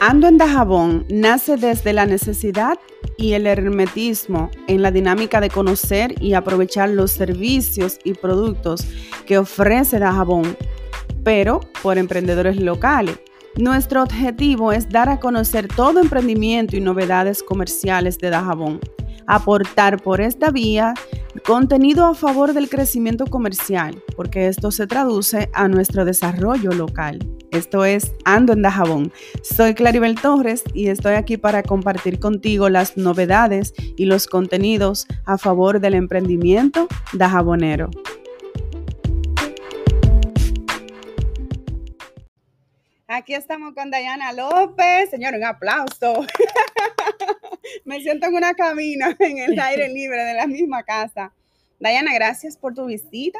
Ando en Dajabón nace desde la necesidad y el hermetismo en la dinámica de conocer y aprovechar los servicios y productos que ofrece Dajabón, pero por emprendedores locales. Nuestro objetivo es dar a conocer todo emprendimiento y novedades comerciales de Dajabón, aportar por esta vía contenido a favor del crecimiento comercial, porque esto se traduce a nuestro desarrollo local. Esto es Ando en Dajabón. Soy Claribel Torres y estoy aquí para compartir contigo las novedades y los contenidos a favor del emprendimiento dajabonero. Aquí estamos con Dayana López. Señor, un aplauso. Me siento en una cabina en el aire libre de la misma casa. Dayana, gracias por tu visita,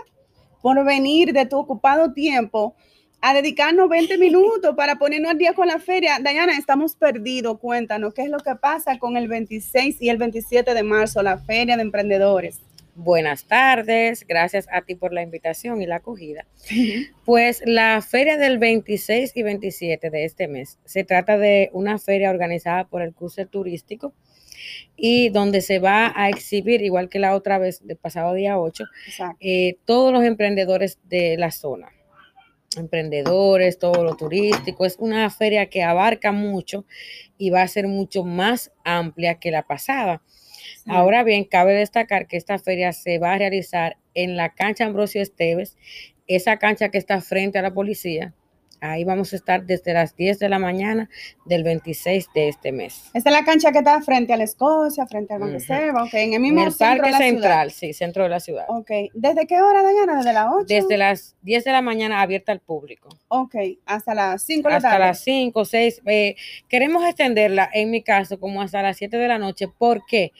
por venir de tu ocupado tiempo a dedicarnos 20 minutos para ponernos al día con la feria. Dayana, estamos perdidos. Cuéntanos, ¿qué es lo que pasa con el 26 y el 27 de marzo, la feria de emprendedores? Buenas tardes, gracias a ti por la invitación y la acogida. Pues la feria del 26 y 27 de este mes se trata de una feria organizada por el curso turístico y donde se va a exhibir, igual que la otra vez del pasado día 8, eh, todos los emprendedores de la zona emprendedores, todo lo turístico. Es una feria que abarca mucho y va a ser mucho más amplia que la pasada. Ahora bien, cabe destacar que esta feria se va a realizar en la cancha Ambrosio Esteves, esa cancha que está frente a la policía, Ahí vamos a estar desde las 10 de la mañana del 26 de este mes. Esta es la cancha que está frente a la Escocia, frente a donde uh en el mismo Parque Central, sí, centro de la ciudad. Ok, ¿desde qué hora, Dayana? ¿Desde las 8? Desde las 10 de la mañana abierta al público. Ok, hasta las 5 de la tarde. Hasta las 5, 6. Eh, queremos extenderla, en mi caso, como hasta las 7 de la noche, porque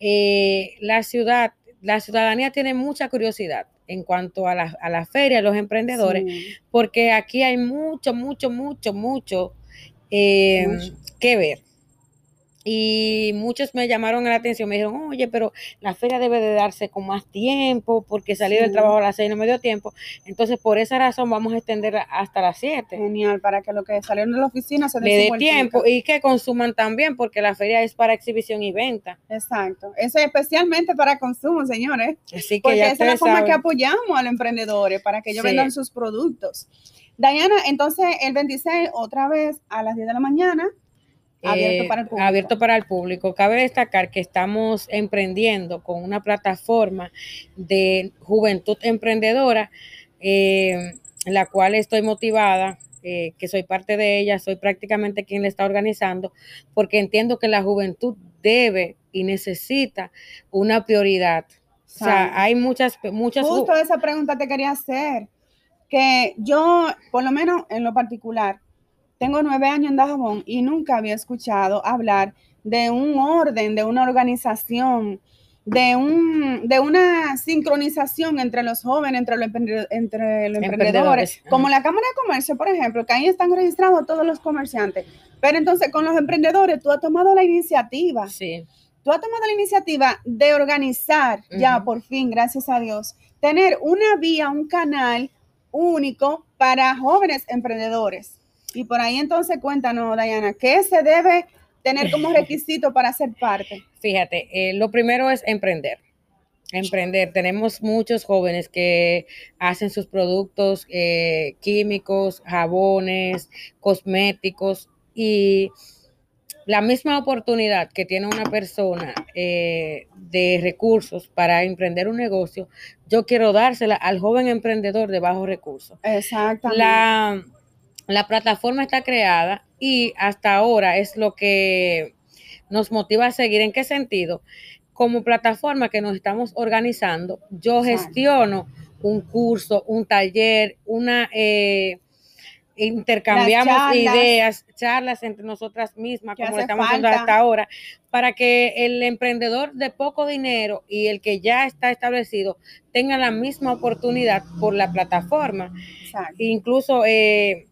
eh, la ciudad, la ciudadanía tiene mucha curiosidad en cuanto a la, a la feria, los emprendedores, porque aquí hay mucho, mucho, mucho, mucho eh, que ver. Y muchos me llamaron la atención, me dijeron, oye, pero la feria debe de darse con más tiempo, porque salir del trabajo a las seis no me dio tiempo. Entonces, por esa razón, vamos a extenderla hasta las siete. Genial, para que lo que salieron de la oficina se le dé tiempo y que consuman también, porque la feria es para exhibición y venta. Exacto. Eso es especialmente para consumo, señores. Así que porque esa es la forma que apoyamos a los emprendedores, para que ellos vendan sus productos. Diana, entonces el 26, otra vez a las 10 de la mañana, Abierto eh, para, el público. abierto para el público. Cabe destacar que estamos emprendiendo con una plataforma de juventud emprendedora, eh, la cual estoy motivada, eh, que soy parte de ella, soy prácticamente quien la está organizando, porque entiendo que la juventud debe y necesita una prioridad. O sea, hay muchas, muchas. Justo esa pregunta te quería hacer, que yo, por lo menos en lo particular, tengo nueve años en Dajabón y nunca había escuchado hablar de un orden, de una organización, de, un, de una sincronización entre los jóvenes, entre los, entre los emprendedores, como la Cámara de Comercio, por ejemplo, que ahí están registrados todos los comerciantes. Pero entonces con los emprendedores tú has tomado la iniciativa. Sí. Tú has tomado la iniciativa de organizar, ya por fin, gracias a Dios, tener una vía, un canal único para jóvenes emprendedores. Y por ahí entonces cuéntanos, Dayana, ¿qué se debe tener como requisito para ser parte? Fíjate, eh, lo primero es emprender. Emprender. Tenemos muchos jóvenes que hacen sus productos eh, químicos, jabones, cosméticos y la misma oportunidad que tiene una persona eh, de recursos para emprender un negocio, yo quiero dársela al joven emprendedor de bajos recursos. Exactamente. La, la plataforma está creada y hasta ahora es lo que nos motiva a seguir. ¿En qué sentido? Como plataforma que nos estamos organizando, yo gestiono un curso, un taller, una... Eh, intercambiamos ideas, charlas entre nosotras mismas, como estamos haciendo hasta ahora, para que el emprendedor de poco dinero y el que ya está establecido tenga la misma oportunidad por la plataforma. Incluso eh,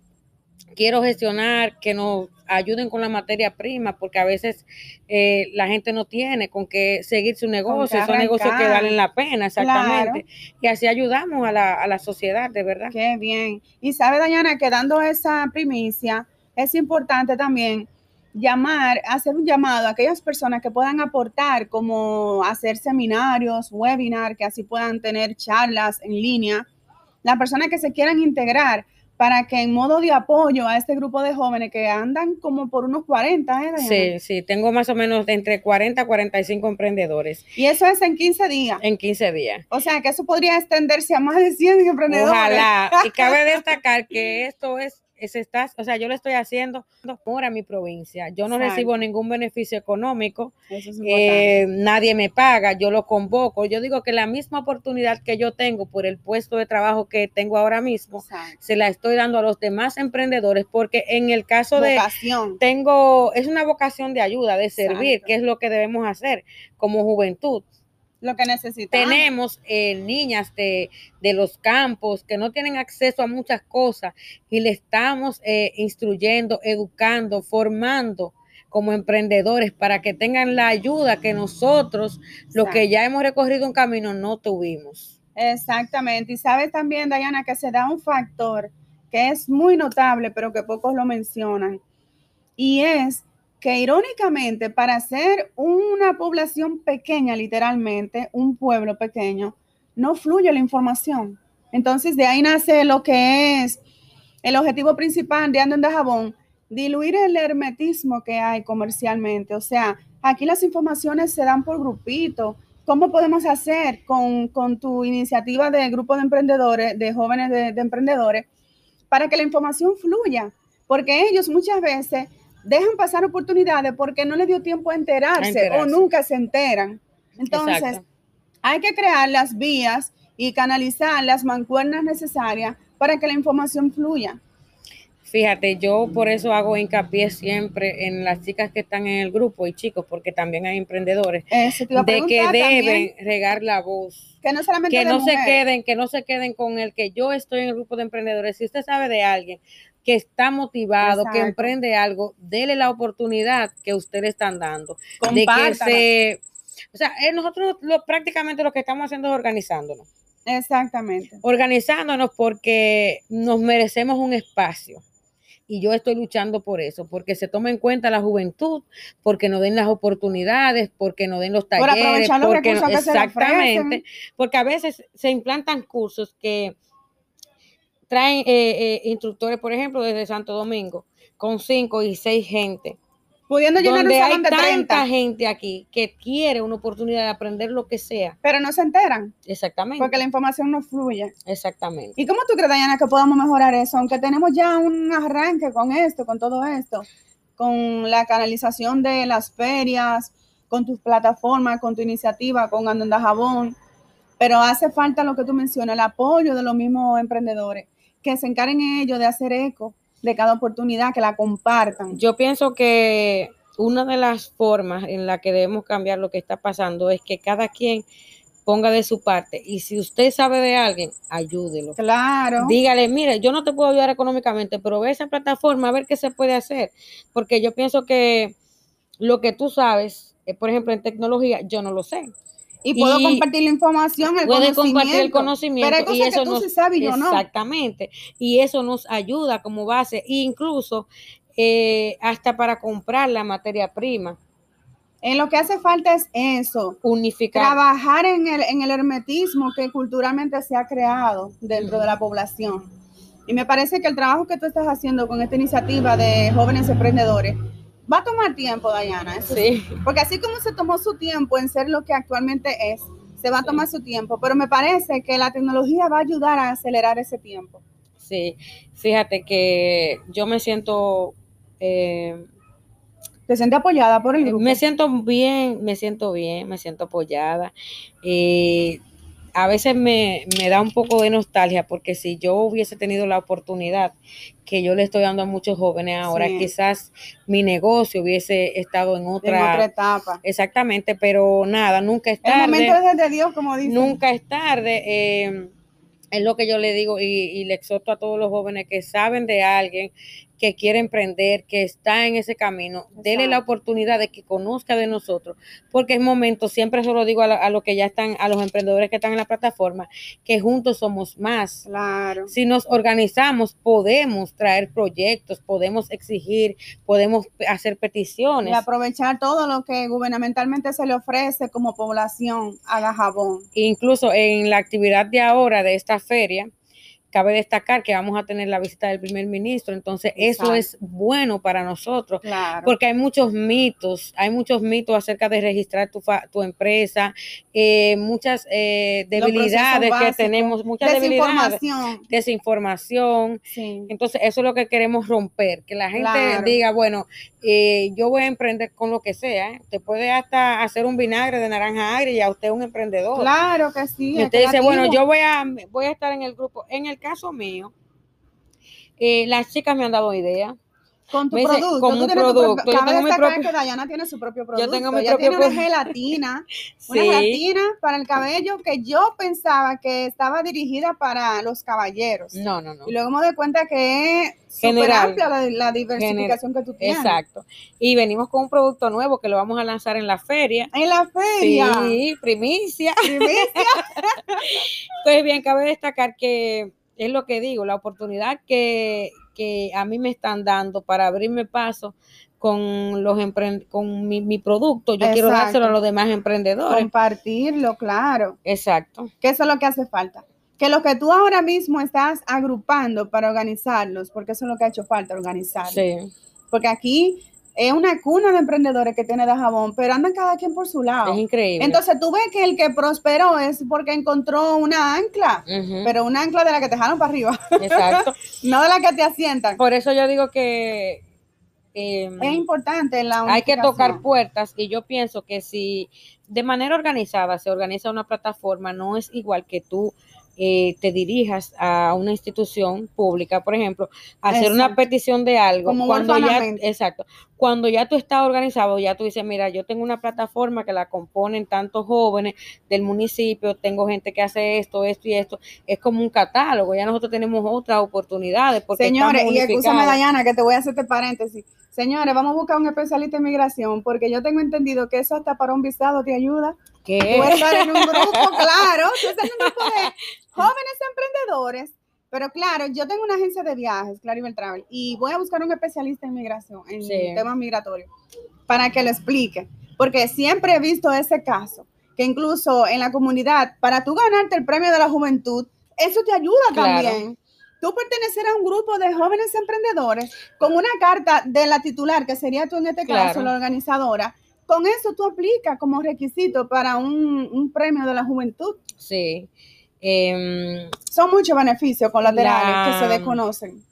quiero gestionar, que nos ayuden con la materia prima, porque a veces eh, la gente no tiene con qué seguir su negocio, son negocios que valen la pena, exactamente. Y así ayudamos a la, a la sociedad, de verdad. Qué bien. Y sabe, Dayana, que dando esa primicia, es importante también llamar, hacer un llamado a aquellas personas que puedan aportar, como hacer seminarios, webinars, que así puedan tener charlas en línea. Las personas que se quieran integrar para que en modo de apoyo a este grupo de jóvenes que andan como por unos 40, ¿eh? Sí, sí, tengo más o menos de entre 40 a 45 emprendedores. Y eso es en 15 días. En 15 días. O sea, que eso podría extenderse a más de 100 emprendedores. Ojalá. Y cabe destacar que esto es o sea, yo lo estoy haciendo por a mi provincia. Yo no recibo ningún beneficio económico, eh, nadie me paga, yo lo convoco. Yo digo que la misma oportunidad que yo tengo por el puesto de trabajo que tengo ahora mismo, se la estoy dando a los demás emprendedores, porque en el caso de tengo, es una vocación de ayuda, de servir, que es lo que debemos hacer como juventud lo que necesitamos. Tenemos eh, niñas de, los campos que no tienen acceso a muchas cosas y le estamos eh, instruyendo, educando, formando como emprendedores para que tengan la ayuda que nosotros, los que ya hemos recorrido un camino, no tuvimos. Exactamente. Y sabes también, Dayana, que se da un factor que es muy notable, pero que pocos lo mencionan, y es que irónicamente para ser una población pequeña, literalmente, un pueblo pequeño, no fluye la información. Entonces de ahí nace lo que es el objetivo principal de Ando en Jabón, diluir el hermetismo que hay comercialmente. O sea, aquí las informaciones se dan por grupito. ¿Cómo podemos hacer con, tu iniciativa de grupo de emprendedores, de jóvenes de emprendedores, para que la información fluya? Porque ellos muchas veces dejan pasar oportunidades porque no les dio tiempo a enterarse, o nunca se enteran. Entonces, hay que crear las vías y canalizar las mancuernas necesarias para que la información fluya. Fíjate, yo por eso hago hincapié siempre en las chicas que están en el grupo y chicos, porque también hay emprendedores de que deben regar la voz. Que no solamente que no se queden, que no se queden con el que yo estoy en el grupo de emprendedores. Si usted sabe de alguien que está motivado, que emprende algo, dele la oportunidad que usted le están dando. De que se, o sea, eh, nosotros lo, prácticamente lo que estamos haciendo es organizándonos. Exactamente. Organizándonos porque nos merecemos un espacio. Y yo estoy luchando por eso, porque se tome en cuenta la juventud, porque nos den las oportunidades, porque nos den los talleres, porque exactamente, porque a veces se implantan cursos que traen eh, eh, instructores, por ejemplo, desde Santo Domingo, con cinco y seis gente. Pudiendo llenar donde hay tanta gente aquí que quiere una oportunidad de aprender lo que sea. Pero no se enteran. Exactamente. Porque la información no fluye. Exactamente. ¿Y cómo tú crees, Diana, que podamos mejorar eso? Aunque tenemos ya un arranque con esto, con todo esto, con la canalización de las ferias, con tus plataformas, con tu iniciativa, con Andanda Jabón, pero hace falta lo que tú mencionas, el apoyo de los mismos emprendedores que se encarguen ellos de hacer eco de cada oportunidad, que la compartan. Yo pienso que una de las formas en la que debemos cambiar lo que está pasando es que cada quien ponga de su parte. Y si usted sabe de alguien, ayúdelo. Claro. Dígale, mire, yo no te puedo ayudar económicamente, pero ve esa plataforma a ver qué se puede hacer. Porque yo pienso que lo que tú sabes, eh, por ejemplo, en tecnología, yo no lo sé. Y puedo compartir la información, el puede compartir el conocimiento. Pero hay y eso que tú sí sabes y yo no. Exactamente. Y eso nos ayuda como base, e incluso eh, hasta para comprar la materia prima. En lo que hace falta es eso. Unificar. Trabajar en el, en el hermetismo que culturalmente se ha creado dentro de la población. Y me parece que el trabajo que tú estás haciendo con esta iniciativa de jóvenes emprendedores Va a tomar tiempo, Dayana. sí. Porque así como se tomó su tiempo en ser lo que actualmente es, se va a tomar su tiempo. Pero me parece que la tecnología va a ayudar a acelerar ese tiempo. Sí, fíjate que yo me siento... Eh, ¿Te sientes apoyada por el grupo? Me siento bien, me siento bien, me siento apoyada. Eh, a veces me, da un poco de nostalgia porque si yo hubiese tenido la oportunidad que yo le estoy dando a muchos jóvenes ahora, quizás mi negocio hubiese estado en otra, etapa. Exactamente, pero nada, nunca es tarde. El momento es de Dios, como dicen. Nunca es tarde. Eh, es lo que yo le digo y, le exhorto a todos los jóvenes que saben de alguien que quiere emprender, que está en ese camino, dele la oportunidad de que conozca de nosotros, porque es momento, siempre se lo digo a, los que ya están, a los emprendedores que están en la plataforma, que juntos somos más. Claro. Si nos organizamos, podemos traer proyectos, podemos exigir, podemos hacer peticiones. Y aprovechar todo lo que gubernamentalmente se le ofrece como población a Gajabón. Incluso en la actividad de ahora de esta feria, cabe destacar que vamos a tener la visita del primer ministro, entonces eso es bueno para nosotros, porque hay muchos mitos, hay muchos mitos acerca de registrar tu, tu empresa, eh, muchas eh, debilidades que tenemos, muchas debilidades, desinformación, entonces eso es lo que queremos romper, que la gente diga, bueno, eh, yo voy a emprender con lo que sea, te puede hasta hacer un vinagre de naranja agria y a usted es un emprendedor. Claro que sí. Y usted dice, bueno, yo voy a, voy a estar en el grupo, en el caso mío, eh, las chicas me han dado idea. Con tu producto. Con un producto. Yo tengo mi propio... que Dayana tiene su propio producto. Yo tengo mi Ella propio tiene una gelatina, una gelatina para el cabello que yo pensaba que estaba dirigida para los caballeros. No, no, no. Y luego me doy cuenta que es súper amplia la, diversificación que tú tienes. Exacto. Y venimos con un producto nuevo que lo vamos a lanzar en la feria. En la feria. Sí, primicia. Primicia. pues bien, cabe destacar que es lo que digo, la oportunidad que, a mí me están dando para abrirme paso con los con mi, producto, yo quiero dárselo a los demás emprendedores. Compartirlo, claro. Exacto. Que eso es lo que hace falta. Que lo que tú ahora mismo estás agrupando para organizarlos, porque eso es lo que ha hecho falta, organizarlos. Sí. Porque aquí es una cuna de emprendedores que tiene de jabón, pero andan cada quien por su lado. Es increíble. Entonces tú ves que el que prosperó es porque encontró una ancla, pero una ancla de la que te dejaron para arriba. Exacto. no de la que te asientan. Por eso yo digo que em, es importante la Hay que tocar puertas y yo pienso que si de manera organizada se organiza una plataforma, no es igual que tú eh, te dirijas a una institución pública, por ejemplo, a hacer una petición de algo, cuando ya, exacto, cuando ya tú estás organizado, ya tú dices, mira, yo tengo una plataforma que la componen tantos jóvenes del municipio, tengo gente que hace esto, esto y esto, es como un catálogo, ya nosotros tenemos otras oportunidades. Porque Señores, y escúchame, Dayana, que te voy a hacer este paréntesis. Señores, vamos a buscar un especialista en migración, porque yo tengo entendido que eso hasta para un visado te ayuda. ¿Qué? estar en un grupo, claro, tú estás en un grupo de jóvenes emprendedores. Pero claro, yo tengo una agencia de viajes, Claribel Travel, y voy a buscar un especialista en migración, en temas migratorios, para que lo explique. Porque siempre he visto ese caso, que incluso en la comunidad, para tú ganarte el premio de la juventud, eso te ayuda también. Tú pertenecer a un grupo de jóvenes emprendedores con una carta de la titular, que sería tú en este caso, la organizadora, con eso tú aplicas como requisito para un, un premio de la juventud. Sí. Em, Son muchos beneficios colaterales que se desconocen.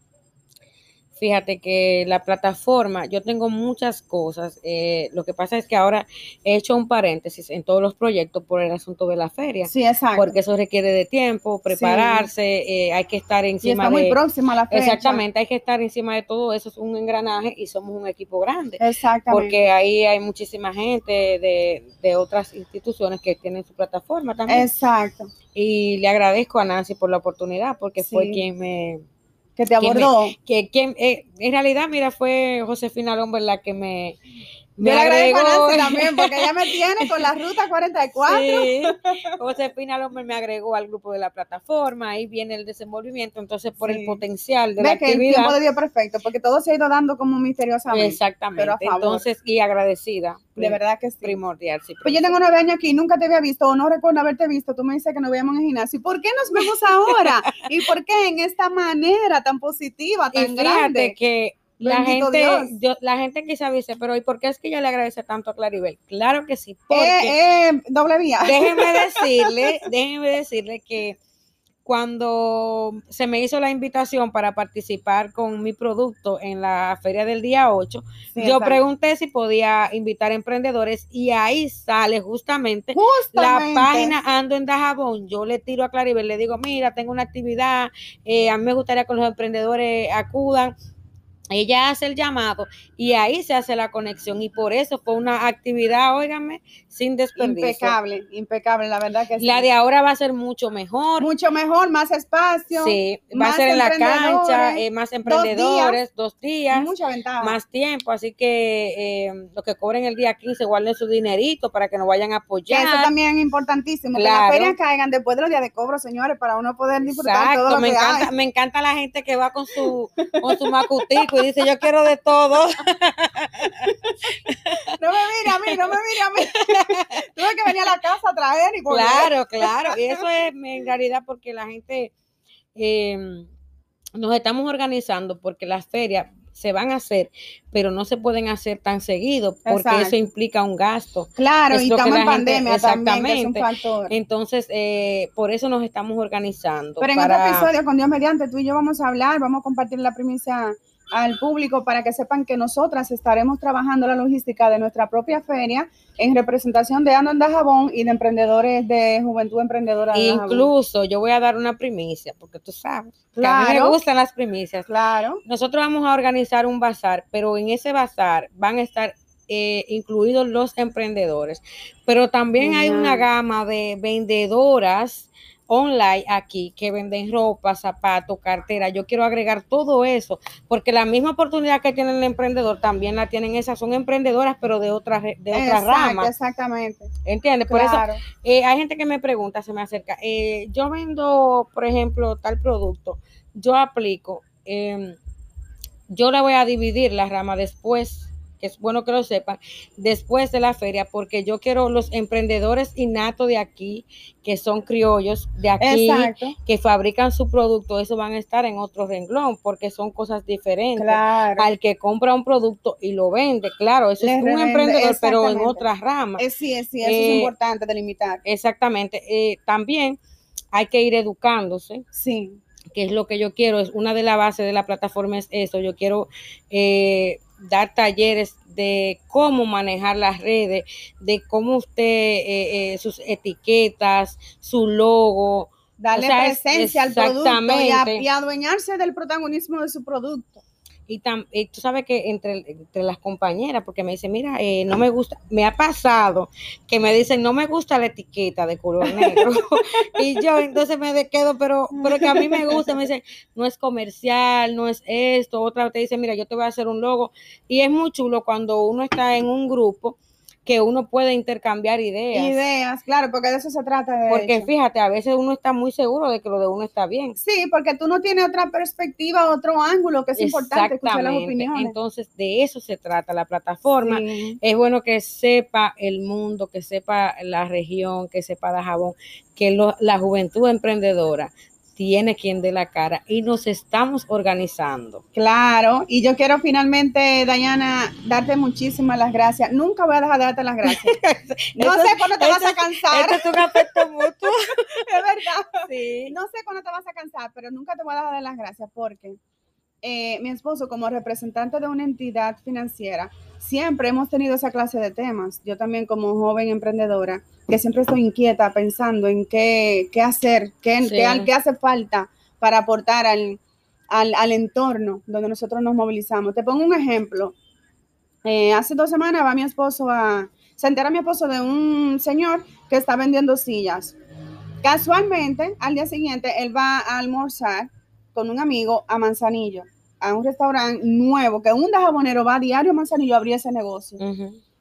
Fíjate que la plataforma, yo tengo muchas cosas. Eh, lo que pasa es que ahora he hecho un paréntesis en todos los proyectos por el asunto de la feria. Sí, exacto. Porque eso requiere de tiempo, prepararse, eh, hay que estar encima y está muy próxima la fecha. Exactamente, hay que estar encima de todo eso. Es un engranaje y somos un equipo grande. Exactamente. Porque ahí hay muchísima gente de, de otras instituciones que tienen su plataforma también. Exacto. Y le agradezco a Nancy por la oportunidad porque fue quien me que te abordó. Que, eh, en realidad, mira, fue Josefina Lomber la que me, me Yo agregó. a también, porque ella me tiene con la ruta 44. Sí, Josefina Lomber me agregó al grupo de la plataforma, ahí viene el desenvolvimiento, entonces por el potencial de la que actividad. El tiempo de Dios perfecto, porque todo se ha ido dando como misteriosamente. Exactamente, entonces, y agradecida. De verdad que sí. Primordial, sí. Pues yo tengo nueve años aquí, nunca te había visto, o no recuerdo haberte visto, tú me dices que nos veíamos en el gimnasio. ¿Por qué nos vemos ahora? ¿Y por qué en esta manera tan positiva, tan y grande? que la gente, la gente quizá dice, pero ¿y por qué es que ella le agradece tanto a Claribel? Claro que sí, porque eh, eh, doble vía. Déjenme decirle, déjenme decirle que cuando se me hizo la invitación para participar con mi producto en la feria del día 8, yo pregunté si podía invitar emprendedores y ahí sale justamente, la página Ando en Dajabón. Yo le tiro a Claribel, le digo, mira, tengo una actividad, eh, a mí me gustaría que los emprendedores acudan ella hace el llamado y ahí se hace la conexión y por eso fue una actividad, óigame, sin desperdicio. Impecable, impecable, la verdad que sí. La de ahora va a ser mucho mejor. Mucho mejor, más espacio. Sí, va a ser en la cancha, eh, más emprendedores, dos días, mucha ventaja. más tiempo, así que eh, los que cobren el día 15 guarden su dinerito para que nos vayan a apoyar. Eso también es importantísimo, que las ferias caigan después de los días de cobro, señores, para uno poder disfrutar Exacto, todo lo me que encanta, hay. me encanta la gente que va con su con su macutico y dice, "Yo quiero de todo." No me mire a mí, no me mire a mí. Tuve que venir a la casa a traer y volver. Claro, claro. Y eso es en realidad porque la gente eh, nos estamos organizando porque las ferias se van a hacer, pero no se pueden hacer tan seguido porque Exacto. eso implica un gasto. Claro, Es y estamos en gente- pandemia también, que es un exactamente. factor. Entonces, eh, por eso nos estamos organizando. Pero en para- otro episodio, con Dios mediante, tú y yo vamos a hablar, vamos a compartir la primicia al público para que sepan que nosotras estaremos trabajando la logística de nuestra propia feria en representación de Ando en Dajabón y de emprendedores de Juventud Emprendedora. Incluso yo voy a dar una primicia, porque tú sabes, que a mí me Claro. gustan las primicias. Claro, Nosotros vamos a organizar un bazar, pero en ese bazar van a estar eh, incluidos los emprendedores. Pero también hay una gama de vendedoras online aquí que venden ropa, zapatos, cartera. Yo quiero agregar todo eso, porque la misma oportunidad que tiene el emprendedor también la tienen esas. Son emprendedoras, pero de otras de otras exacto, ramas. exactamente. ¿Entiendes? Por eso eh, hay gente que me pregunta, se me acerca, eh, yo vendo, por ejemplo, tal producto, yo aplico, em, yo la voy a dividir la rama después, que es bueno que lo sepan, después de la feria, porque yo quiero los emprendedores innatos de aquí, que son criollos de aquí, Exacto, que fabrican su producto, eso van a estar en otro renglón, porque son cosas diferentes. claro. Al que compra un producto y lo vende, claro, eso es un emprendedor, pero en otras ramas. Eh, sí, sí, eso Eh, es importante delimitar. Exactamente. Eh, también hay que ir educándose, Sí, que es lo que yo quiero. Es una de las bases de la plataforma es eso. Yo quiero eh, dar talleres de cómo manejar las redes, de cómo usted, eh, eh, sus etiquetas, su logo. darle O sea, es- presencia al producto y, a- exactamente. y adueñarse del protagonismo de su producto. Y, tam- tú sabes que entre, entre las compañeras, porque me dicen, mira, eh, no me gusta, me ha pasado que me dicen, no me gusta la etiqueta de color negro. y yo entonces me quedo, pero, pero que a mí me gusta, me dicen, no es comercial, no es esto. Otra te dice, mira, yo te voy a hacer un logo. Y es muy chulo cuando uno está en un grupo que uno puede intercambiar ideas. Ideas, claro, porque de eso se trata. De porque hecho. fíjate, a veces uno está muy seguro de que lo de uno está bien. Sí, porque tú no tienes otra perspectiva, otro ángulo, que es importante escuchar las opiniones. Entonces, de eso se trata la plataforma. Sí. Es bueno que sepa el mundo, que sepa la región, que sepa Dajabón, que lo- la juventud emprendedora tiene quien dé la cara y nos estamos organizando. Claro, y yo quiero finalmente, Dayana, darte muchísimas las gracias. Nunca voy a dejar de darte las gracias. No Eso- sé cuándo te vas a cansar, Esto es un afecto mutuo. es verdad. Sí. No sé cuándo te vas a cansar, pero nunca te voy a dejar de dar las gracias porque eh, mi esposo, como representante de una entidad financiera, siempre hemos tenido esa clase de temas. Yo también como joven emprendedora, que siempre estoy inquieta pensando en qué, qué hacer, qué, Sí. qué- qué hace falta para aportar al, al, al entorno donde nosotros nos movilizamos. Te pongo un ejemplo. Eh, hace dos semanas va mi esposo a, se entera mi esposo de un señor que está vendiendo sillas. Casualmente, al día siguiente, él va a almorzar con un amigo a Manzanillo, a un restaurante nuevo, que un dajabonero va a diario a Manzanillo a abrir ese negocio.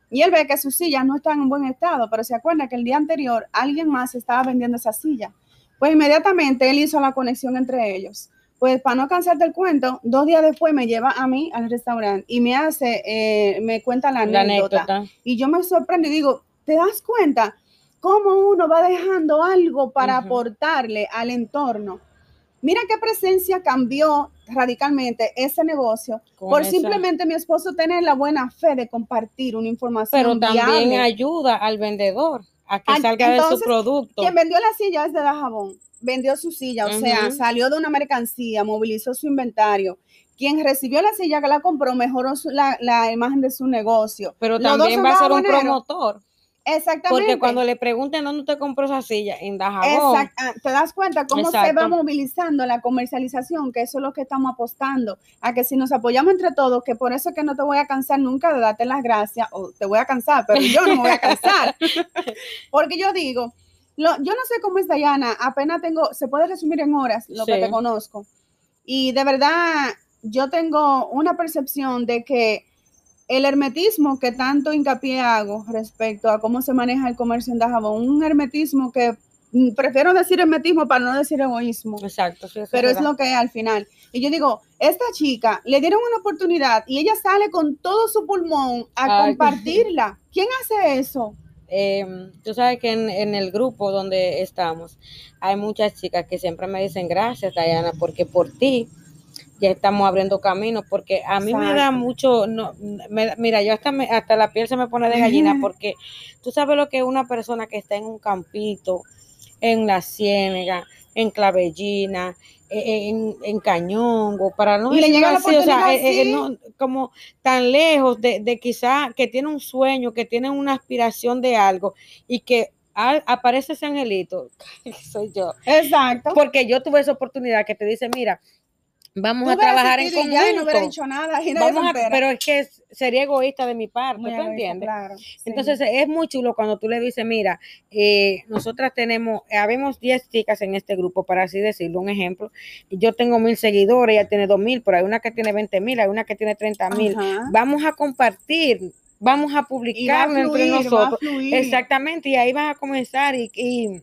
Y él ve que sus sillas no están en buen estado, pero se acuerda que el día anterior alguien más estaba vendiendo esa silla. Pues inmediatamente él hizo la conexión entre ellos. Pues para no cansarte el cuento, dos días después me lleva a mí al restaurante y me hace, eh, me cuenta la La anécdota. anécdota. Y yo me sorprendo y digo, ¿te das cuenta cómo uno va dejando algo para Ujú. aportarle al entorno? Mira qué presencia cambió radicalmente ese negocio Con por esa- simplemente mi esposo tener la buena fe de compartir una información Pero también viable. ayuda al vendedor a que salga de su producto. Quien vendió la silla es de Dajabón, vendió su silla, o sea, salió de una mercancía, movilizó su inventario. Quien recibió la silla que la compró mejoró su- la, la imagen de su negocio. Pero Los también va a ser un promotor. Exactamente. Porque cuando le pregunten dónde te compró esa silla, en Dajabón. Exact- ah, ¿Te das cuenta cómo se Exacto. va movilizando la comercialización? Que eso es lo que estamos apostando. A que si nos apoyamos entre todos, que por eso es que no te voy a cansar nunca de darte las gracias, o te voy a cansar, pero yo no me voy a cansar. Porque yo digo, lo- yo no sé cómo es Dayana, apenas tengo, se puede resumir en horas lo que te conozco. Y de verdad, yo tengo una percepción de que el hermetismo que tanto hincapié hago respecto a cómo se maneja el comercio en Dajabón, un hermetismo que mm, prefiero decir hermetismo para no decir egoísmo, Exacto, sí, pero es lo que es al final. Y yo digo, esta chica le dieron una oportunidad y ella sale con todo su pulmón a Ay. compartirla. ¿Quién hace eso? Eh, tú sabes que en, en el grupo donde estamos hay muchas chicas que siempre me dicen gracias, Diana, porque por ti ya estamos abriendo camino, porque a mí me da mucho, no, me- mira, yo hasta, me- hasta la piel se me pone de gallina, porque tú sabes lo que es una persona que está en un campito, en la ciénega, en clavellina, eh, en, en cañongo, para no Y le la así, o sea, eh, eh, no, como tan lejos de, de quizá que tiene un sueño, que tiene una aspiración de algo y que aparece ese angelito, soy yo, Exacto. porque yo tuve esa oportunidad que te dice, mira, vamos a trabajar en ya y no hubiera conjunto. dicho nada. y Vamos a- pero es que sería egoísta de mi parte, Muy ¿tú egoísta, entiendes? claro, sí. Entonces es muy chulo cuando tú le dices, mira, eh, nosotras tenemos, eh, habemos 10 chicas en este grupo, para así decirlo, un ejemplo. Yo tengo mil seguidores, ella tiene dos mil, pero hay una que tiene 20 mil, hay una que tiene 30 mil. Vamos a compartir, vamos a va a publicarlo entre nosotros. Exactamente, y ahí vas a comenzar y, y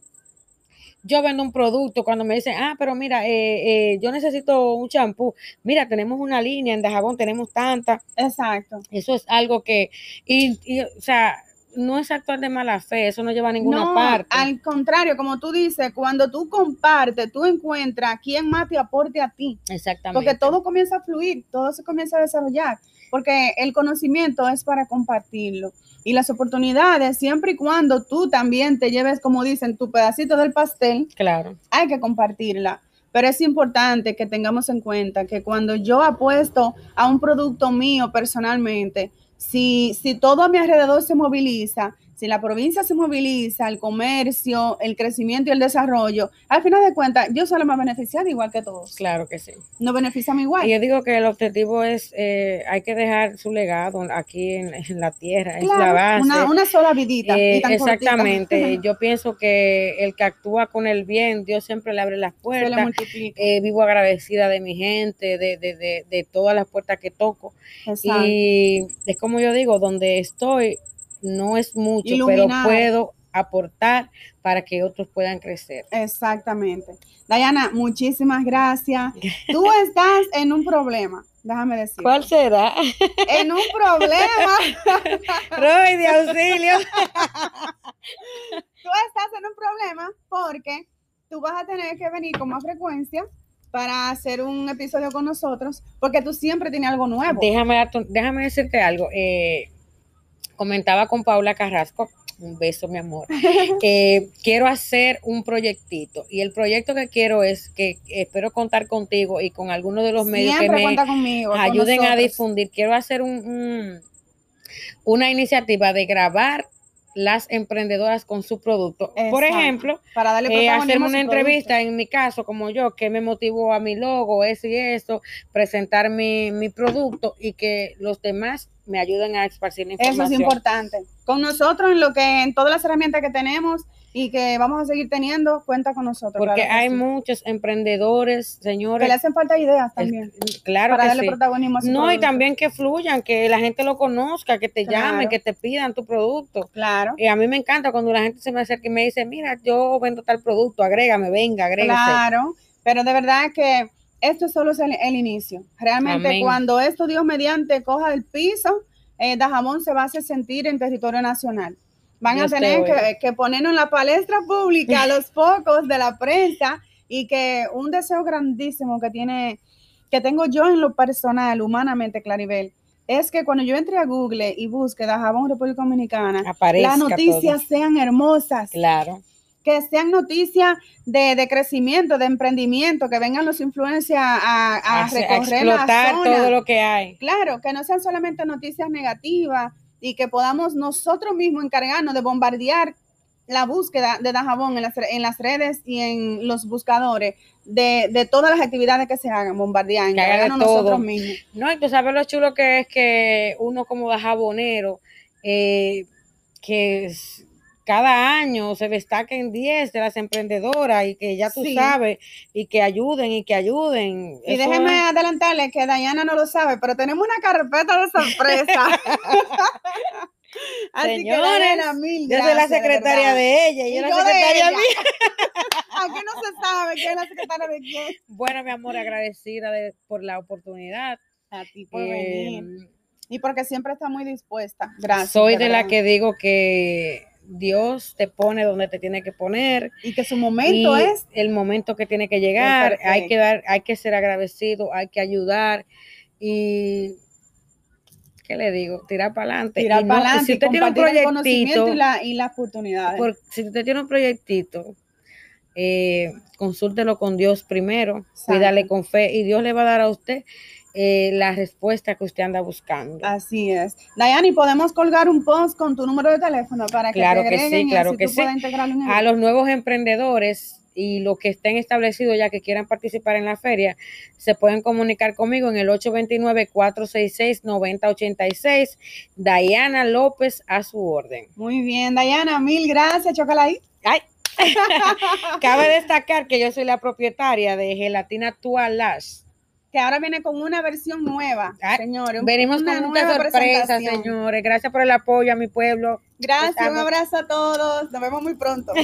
yo vendo un producto cuando me dicen, ah, pero mira, eh, eh, yo necesito un champú. Mira, tenemos una línea en Dajabón, tenemos tanta. Exacto. Eso es algo que, y, y, o sea, no es actuar de mala fe, eso no lleva a ninguna no, parte. al contrario, como tú dices, cuando tú compartes, tú encuentras quién más te aporte a ti, Exactamente. porque todo comienza a fluir, todo se comienza a desarrollar, porque el conocimiento es para compartirlo. Y las oportunidades, siempre y cuando tú también te lleves, como dicen, tu pedacito del pastel, Claro. hay que compartirla. Pero es importante que tengamos en cuenta que cuando yo apuesto a un producto mío personalmente, si, si todo a mi alrededor se moviliza, si la provincia se moviliza, el comercio, el crecimiento y el desarrollo, al final de cuentas, yo soy la más beneficiada igual que todos. Claro que sí. No beneficiamos igual. Y yo digo que el objetivo es, eh, hay que dejar su legado aquí en, en la tierra, es la Claro, base. una, una sola vidita. Eh, y tan cortita. exactamente. Yo pienso que el que actúa con el bien, Dios siempre le abre las puertas. multiplica. Eh, vivo agradecida de mi gente, de, de, de, de todas las puertas que toco. Exacto. Y es como yo digo, donde estoy no es mucho, pero puedo aportar para que otros puedan crecer. Exactamente. Dayana, muchísimas gracias. Tú estás en un problema, déjame decir. ¿Cuál será? En un problema. Roy de auxilio. tú estás en un problema porque tú vas a tener que venir con más frecuencia para hacer un episodio con nosotros, porque tú siempre tienes algo nuevo. Déjame, déjame decirte algo. eh, comentaba con Paula Carrasco, un beso, mi amor. Eh, quiero hacer un proyectito y el proyecto que quiero es que espero contar contigo y con algunos de los medios que me conmigo. ayuden a difundir. Quiero hacer un, un- una iniciativa de grabar las emprendedoras con su producto. Por ejemplo, para darle eh, hacerme una entrevista, producto. en mi caso, como yo, que me motivó a mi logo, eso y eso, presentar mi, mi producto y que los demás me ayuden a esparcir la Eso es información. importante. Con nosotros en lo que en todas las herramientas que tenemos y que vamos a seguir teniendo, cuenta con nosotros. Porque claro que hay sí. muchos emprendedores, que señores. le hacen falta ideas el- también claro para que darle sí. protagonismo a su No, y también que fluyan, que la gente lo conozca, que te Claro. llamen, que te pidan tu producto. Claro. Y a mí me encanta cuando la gente se me acerca y me dice, mira, yo vendo tal producto, agrégame, venga, agrégase. Claro, pero de verdad que esto solo es el, el inicio. Realmente Amén. cuando esto Dios mediante coja el piso, eh, Dajamón se va a hacer sentir en territorio nacional. Van a te tener que, que ponernos en la palestra pública a los focos de la prensa y que un deseo grandísimo que tiene, que tengo yo en lo personal, humanamente, Claribel, es que cuando yo entre a Google y busque Dajabón República Dominicana, Aparezca las noticias sean hermosas. Claro. que sean noticias de, de crecimiento, de emprendimiento, que vengan los influencers a, a- a Hace- recorrer explotar zona. todo lo que hay. Claro, que no sean solamente noticias negativas y que podamos nosotros mismos encargarnos de bombardear la búsqueda de Dajabón en las, en las redes y en los buscadores de, de todas las actividades que se hagan, bombardear, encargarnos nosotros mismos. No, y tú sabes lo chulo que es que uno como jabonero, eh, que es- cada año se destaquen 10 de las emprendedoras y que ya tú Sí. sabes, y que ayuden y que ayuden. Y Eso déjenme es- adelantarle que Dayana no lo sabe, pero tenemos una carpeta de sorpresa. Así Señores, que mil yo soy la secretaria verdad. de ella y Y yo la de secretaria mía. Aquí no se sabe quién es la secretaria de quién. Bueno, mi amor, agradecida de- por la oportunidad. A ti por Eh, venir. Y porque siempre está muy dispuesta. Gracias. soy de la que digo que Dios te pone donde te tiene que poner. Y que su momento es. el momento que tiene que llegar, hay que dar, hay que ser agradecido, hay que ayudar y ¿qué le digo? Tirar para adelante. Tirar para adelante. si usted tiene un proyectito, y, la, y las oportunidades. por- si usted tiene un proyectito, eh, consúltelo con Dios primero, cuídale con fe y Dios le va a dar a usted eh, la respuesta que usted anda buscando. Así es. Dayani, podemos colgar un post con tu número de teléfono para que Claro te que sí, claro que sí. el a los nuevos emprendedores y los que estén establecidos ya que quieran participar en la feria, se pueden comunicar conmigo en el 829-466-9086. Dayana López a su orden. Muy bien, Dayana, mil gracias, Chocolate. Ay. Cabe destacar que yo soy la propietaria de Gelatina Actual Lash que ahora viene con una versión nueva, señores. Venimos con muchas sorpresa señores. Gracias por el apoyo a mi pueblo. Gracias, un abrazo a todos. Nos vemos muy pronto.